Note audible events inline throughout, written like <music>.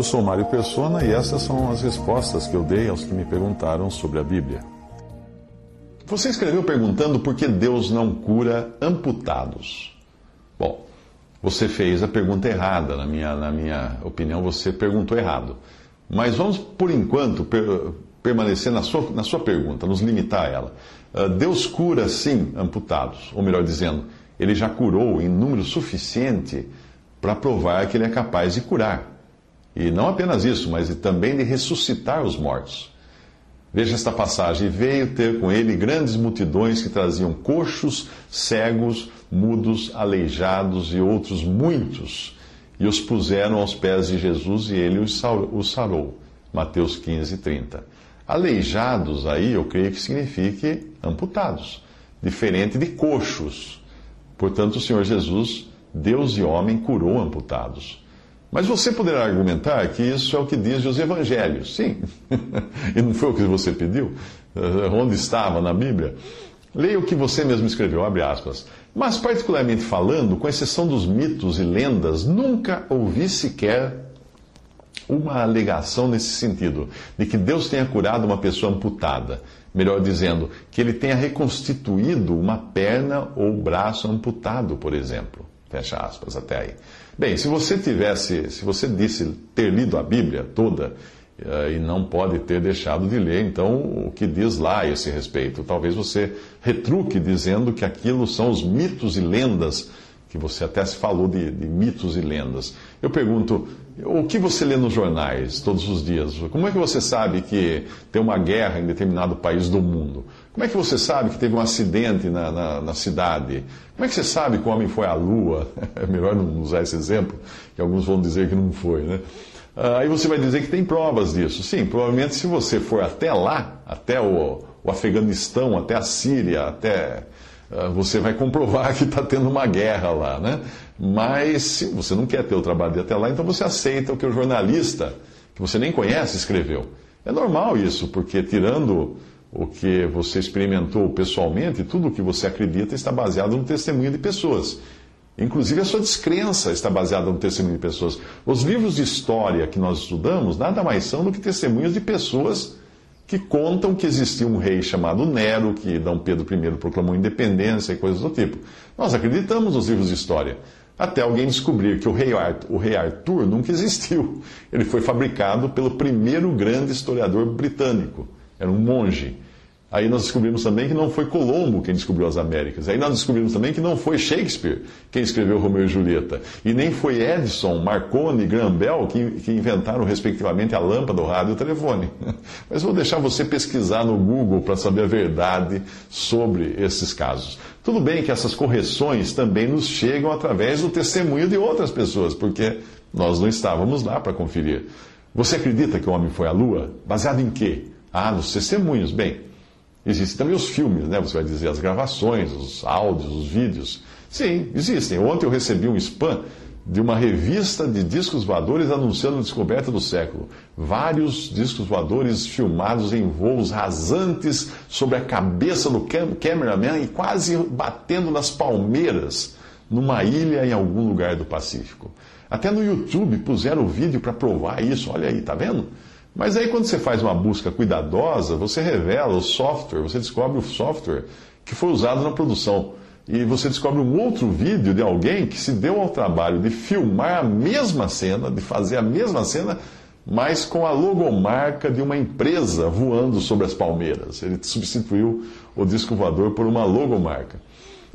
Eu sou Mário Persona e essas são as respostas que eu dei aos que me perguntaram sobre a Bíblia. Você escreveu perguntando por que Deus não cura amputados. Bom, você fez a pergunta errada, na minha, na minha opinião, você perguntou errado. Mas vamos, por enquanto, per, permanecer na sua, na sua pergunta, nos limitar a ela. Uh, Deus cura, sim, amputados. Ou melhor dizendo, ele já curou em número suficiente para provar que ele é capaz de curar. E não apenas isso, mas também de ressuscitar os mortos. Veja esta passagem: veio ter com ele grandes multidões que traziam coxos, cegos, mudos, aleijados e outros muitos, e os puseram aos pés de Jesus e ele os sarou. Mateus 15, 30. Aleijados aí, eu creio que signifique amputados, diferente de coxos. Portanto, o Senhor Jesus, Deus e homem, curou amputados. Mas você poderá argumentar que isso é o que diz os evangelhos. Sim. <laughs> e não foi o que você pediu? Onde estava na Bíblia? Leia o que você mesmo escreveu, abre aspas. Mas, particularmente falando, com exceção dos mitos e lendas, nunca ouvi sequer uma alegação nesse sentido, de que Deus tenha curado uma pessoa amputada. Melhor dizendo, que ele tenha reconstituído uma perna ou braço amputado, por exemplo. Fecha aspas até aí. Bem, se você tivesse, se você disse ter lido a Bíblia toda uh, e não pode ter deixado de ler, então o que diz lá a esse respeito? Talvez você retruque dizendo que aquilo são os mitos e lendas, que você até se falou de, de mitos e lendas. Eu pergunto, o que você lê nos jornais todos os dias? Como é que você sabe que tem uma guerra em determinado país do mundo? Como é que você sabe que teve um acidente na, na, na cidade? Como é que você sabe que o homem foi à lua? <laughs> É melhor não usar esse exemplo, que alguns vão dizer que não foi, né? Ah, aí você vai dizer que tem provas disso. Sim, provavelmente se você for até lá, até o, o Afeganistão, até a Síria, até ah, você vai comprovar <laughs> que está tendo uma guerra lá, né? Mas se você não quer ter o trabalho de até lá, então você aceita o que o jornalista, que você nem conhece, escreveu. É normal isso, porque tirando o que você experimentou pessoalmente, tudo o que você acredita está baseado no testemunho de pessoas. Inclusive a sua descrença está baseada no testemunho de pessoas. Os livros de história que nós estudamos nada mais são do que testemunhos de pessoas que contam que existia um rei chamado Nero, que D. Pedro I proclamou independência e coisas do tipo. Nós acreditamos nos livros de história. Até alguém descobrir que o rei, Arthur, o rei Arthur nunca existiu. Ele foi fabricado pelo primeiro grande historiador britânico. Era um monge. Aí nós descobrimos também que não foi Colombo quem descobriu as Américas. Aí nós descobrimos também que não foi Shakespeare quem escreveu Romeu e Julieta. E nem foi Edison, Marconi e Graham Bell que, que inventaram, respectivamente, a lâmpada, o rádio e o telefone. <laughs> Mas vou deixar você pesquisar no Google para saber a verdade sobre esses casos. Tudo bem que essas correções também nos chegam através do testemunho de outras pessoas, porque nós não estávamos lá para conferir. Você acredita que o homem foi à Lua? Baseado em quê? Ah, nos testemunhos. Bem, Existem também os filmes, né? Você vai dizer as gravações, os áudios, os vídeos. Sim, existem. Ontem eu recebi um spam de uma revista de discos voadores anunciando a descoberta do século. Vários discos voadores filmados em voos rasantes sobre a cabeça do cam cameraman e quase batendo nas palmeiras numa ilha em algum lugar do Pacífico. Até no YouTube puseram o vídeo para provar isso. Olha aí, tá vendo? Mas aí quando você faz uma busca cuidadosa, você revela o software, você descobre o software que foi usado na produção. E você descobre um outro vídeo de alguém que se deu ao trabalho de filmar a mesma cena, de fazer a mesma cena, mas com a logomarca de uma empresa voando sobre as palmeiras. Ele substituiu o disco voador por uma logomarca.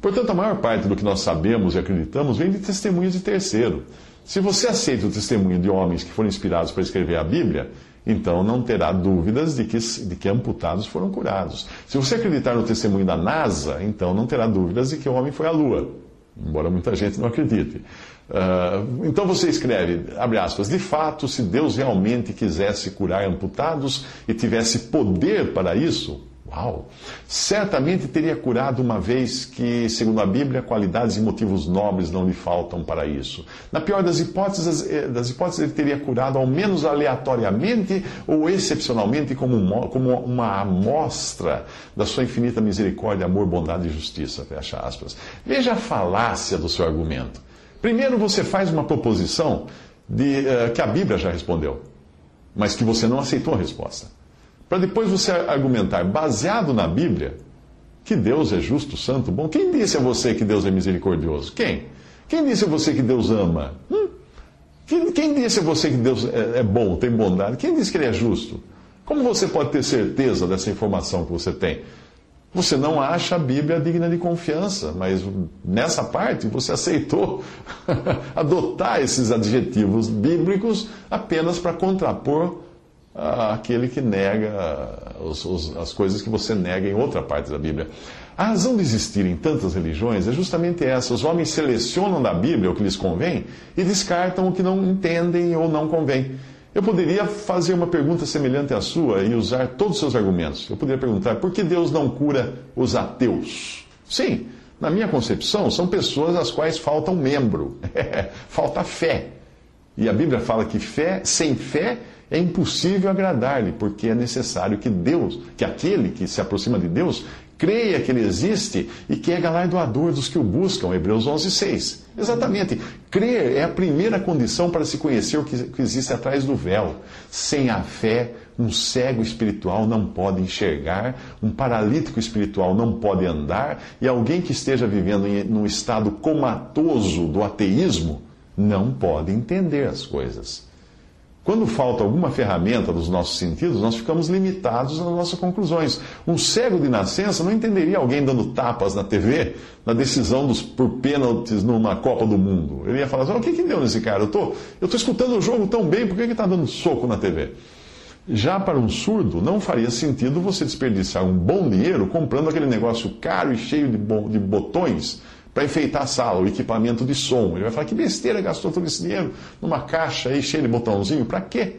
Portanto, a maior parte do que nós sabemos e acreditamos vem de testemunhos de terceiro. Se você aceita o testemunho de homens que foram inspirados para escrever a Bíblia, então não terá dúvidas de que, de que amputados foram curados. Se você acreditar no testemunho da NASA, então não terá dúvidas de que o homem foi à Lua. embora muita gente não acredite. Uh, então você escreve, abre aspas, de fato, se Deus realmente quisesse curar amputados e tivesse poder para isso, Uau! Certamente teria curado uma vez que, segundo a Bíblia, qualidades e motivos nobres não lhe faltam para isso. Na pior das hipóteses, eh, das hipóteses ele teria curado ao menos aleatoriamente ou excepcionalmente como, uma, como uma amostra da sua infinita misericórdia, amor, bondade e justiça. Fecha aspas. Veja a falácia do seu argumento. Primeiro você faz uma proposição de, uh, que a Bíblia já respondeu, mas que você não aceitou a resposta para depois você argumentar, baseado na Bíblia, que Deus é justo, santo, bom. Quem disse a você que Deus é misericordioso? Quem? Quem disse a você que Deus ama? Hum? Quem, quem, disse a você que Deus é, é bom, tem bondade? Quem disse que Ele é justo? Como você pode ter certeza dessa informação que você tem? Você não acha a Bíblia digna de confiança, mas nessa parte você aceitou <laughs> adotar esses adjetivos bíblicos apenas para contrapor aquele que nega os, os, as coisas que você nega em outra parte da Bíblia. A razão de existirem tantas religiões é justamente essa: os homens selecionam da Bíblia o que lhes convém e descartam o que não entendem ou não convém. Eu poderia fazer uma pergunta semelhante à sua e usar todos os seus argumentos. Eu poderia perguntar: por que Deus não cura os ateus? Sim, na minha concepção, são pessoas às quais falta um membro, <laughs> falta fé. E a Bíblia fala que fé, sem fé, é impossível agradar-lhe, porque é necessário que Deus, que aquele que se aproxima de Deus, creia que ele existe e que é galardoador dos que o buscam. Hebreus 11, 6. Exatamente. Crer é a primeira condição para se conhecer o que existe atrás do véu. Sem a fé, um cego espiritual não pode enxergar, um paralítico espiritual não pode andar, e alguém que esteja vivendo em, num estado comatoso do ateísmo não pode entender as coisas. Quando falta alguma ferramenta dos nossos sentidos, nós ficamos limitados nas nossas conclusões. Um cego de nascença não entenderia alguém dando tapas na TV na decisão dos, por pênaltis numa Copa do Mundo. Ele ia falar assim, o que, que deu nesse cara? Eu tô, estou tô escutando o jogo tão bem, por que está dando soco na TV? Já para um surdo, não faria sentido você desperdiçar um bom dinheiro comprando aquele negócio caro e cheio de, de botões para enfeitar a sala, o equipamento de som. Ele vai falar: que besteira gastou todo esse dinheiro numa caixa aí cheia de botãozinho, para quê?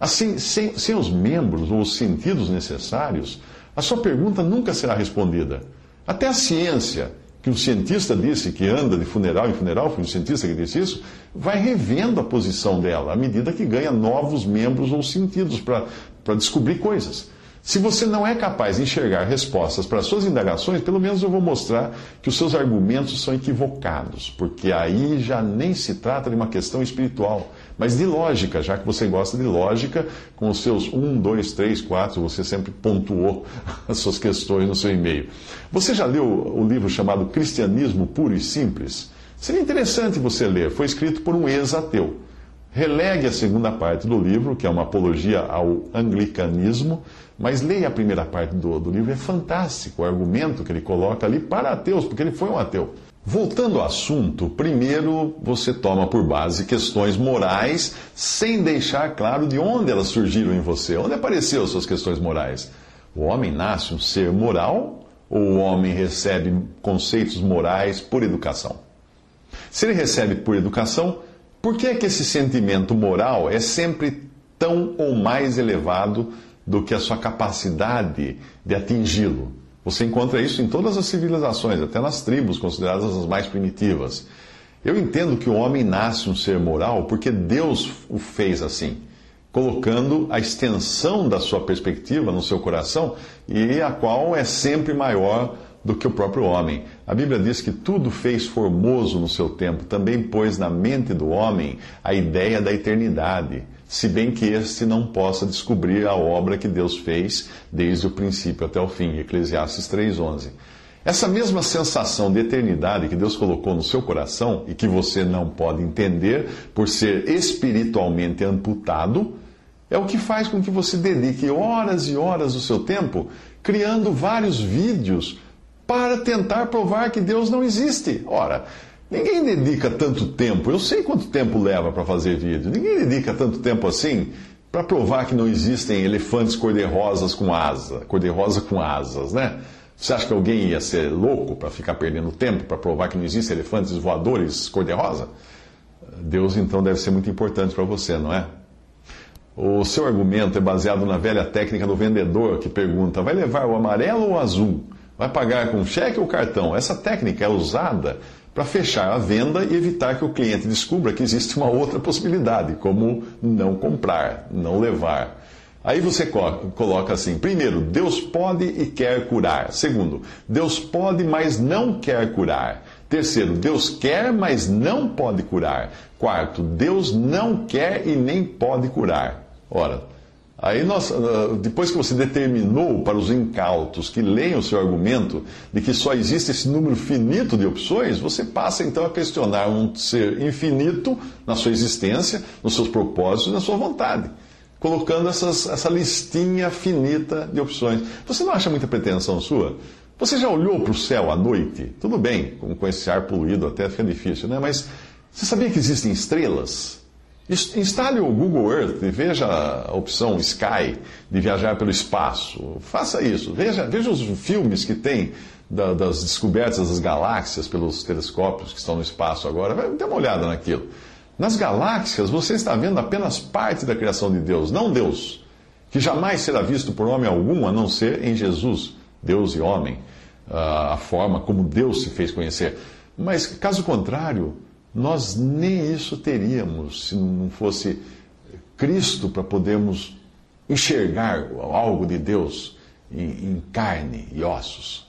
Assim, sem, sem os membros ou os sentidos necessários, a sua pergunta nunca será respondida. Até a ciência, que o cientista disse que anda de funeral em funeral, foi o cientista que disse isso, vai revendo a posição dela à medida que ganha novos membros ou sentidos para descobrir coisas. Se você não é capaz de enxergar respostas para suas indagações, pelo menos eu vou mostrar que os seus argumentos são equivocados, porque aí já nem se trata de uma questão espiritual, mas de lógica, já que você gosta de lógica, com os seus 1, 2, 3, 4, você sempre pontuou <laughs> as suas questões no seu e-mail. Você já leu o livro chamado Cristianismo Puro e Simples? Seria interessante você ler, foi escrito por um ex-ateu. Relegue a segunda parte do livro, que é uma apologia ao anglicanismo, mas leia a primeira parte do, do livro, é fantástico o argumento que ele coloca ali para ateus, porque ele foi um ateu. Voltando ao assunto, primeiro você toma por base questões morais, sem deixar claro de onde elas surgiram em você, onde apareceram suas questões morais. O homem nasce um ser moral ou o homem recebe conceitos morais por educação? Se ele recebe por educação, por que é que esse sentimento moral é sempre tão ou mais elevado do que a sua capacidade de atingi-lo? Você encontra isso em todas as civilizações, até nas tribos consideradas as mais primitivas. Eu entendo que o homem nasce um ser moral porque Deus o fez assim, colocando a extensão da sua perspectiva no seu coração e a qual é sempre maior do que o próprio homem. A Bíblia diz que tudo fez formoso no seu tempo, também pôs na mente do homem a ideia da eternidade, se bem que este não possa descobrir a obra que Deus fez desde o princípio até o fim. Eclesiastes 3:11. Essa mesma sensação de eternidade que Deus colocou no seu coração e que você não pode entender por ser espiritualmente amputado, é o que faz com que você dedique horas e horas do seu tempo criando vários vídeos para tentar provar que Deus não existe. Ora, ninguém dedica tanto tempo, eu sei quanto tempo leva para fazer vídeo, ninguém dedica tanto tempo assim para provar que não existem elefantes cor-de-rosas com asa, cor-de-rosa com asas, né? Você acha que alguém ia ser louco para ficar perdendo tempo para provar que não existem elefantes voadores cor-de-rosa? Deus então deve ser muito importante para você, não é? O seu argumento é baseado na velha técnica do vendedor que pergunta: vai levar o amarelo ou o azul? Vai pagar com cheque ou cartão? Essa técnica é usada para fechar a venda e evitar que o cliente descubra que existe uma outra possibilidade, como não comprar, não levar. Aí você coloca assim: primeiro, Deus pode e quer curar. Segundo, Deus pode, mas não quer curar. Terceiro, Deus quer, mas não pode curar. Quarto, Deus não quer e nem pode curar. Ora, aí nós, ah, depois que você determinou para os incautos que leiam o seu argumento de que só existe esse número finito de opções, você passa então a questionar um ser infinito na sua existência, nos seus propósitos e na sua vontade, colocando essas, essa listinha finita de opções. Você não acha muita pretensão sua? Você já olhou para o céu à noite? Tudo bem, com esse ar poluído até fica difícil, né? Mas você sabia que existem estrelas? Instale o Google Earth e veja a opção Sky de viajar pelo espaço. Faça isso. Veja, veja os filmes que tem da, das descobertas das galáxias pelos telescópios que estão no espaço agora. Dê uma olhada naquilo. Nas galáxias, você está vendo apenas parte da criação de Deus, não Deus, que jamais será visto por homem algum a não ser em Jesus, Deus e homem, a forma como Deus se fez conhecer. Mas, caso contrário, nós nem isso teríamos se não fosse Cristo para podermos enxergar algo de Deus em, em, carne e ossos.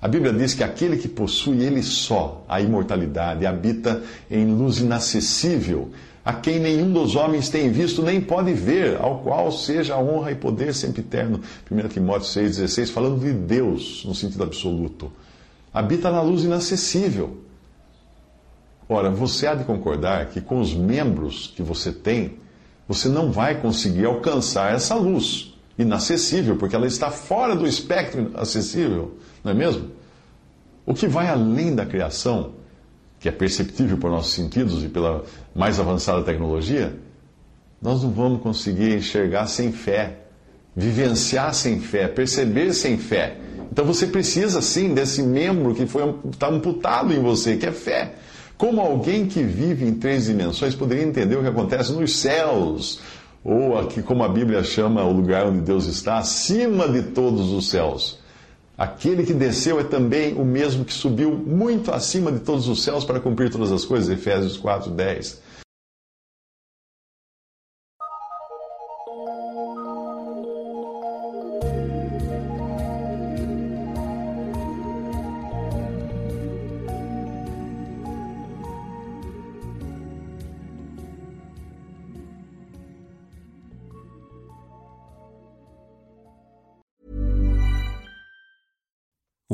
A Bíblia diz que aquele que possui ele só a imortalidade habita em luz inacessível, a quem nenhum dos homens tem visto nem pode ver, ao qual seja a honra e poder sempre eterno. 1 Timóteo 6,16, falando de Deus no sentido absoluto. Habita na luz inacessível. Ora, você há de concordar que com os membros que você tem, você não vai conseguir alcançar essa luz inacessível, porque ela está fora do espectro acessível, não é mesmo? O que vai além da criação, que é perceptível por nossos sentidos e pela mais avançada tecnologia, nós não vamos conseguir enxergar sem fé, vivenciar sem fé, perceber sem fé. Então você precisa sim desse membro que foi está amputado em você, que é fé. Como alguém que vive em três dimensões poderia entender o que acontece nos céus? Ou aqui, como a Bíblia chama o lugar onde Deus está, acima de todos os céus. Aquele que desceu é também o mesmo que subiu muito acima de todos os céus para cumprir todas as coisas. Efésios 4, 10.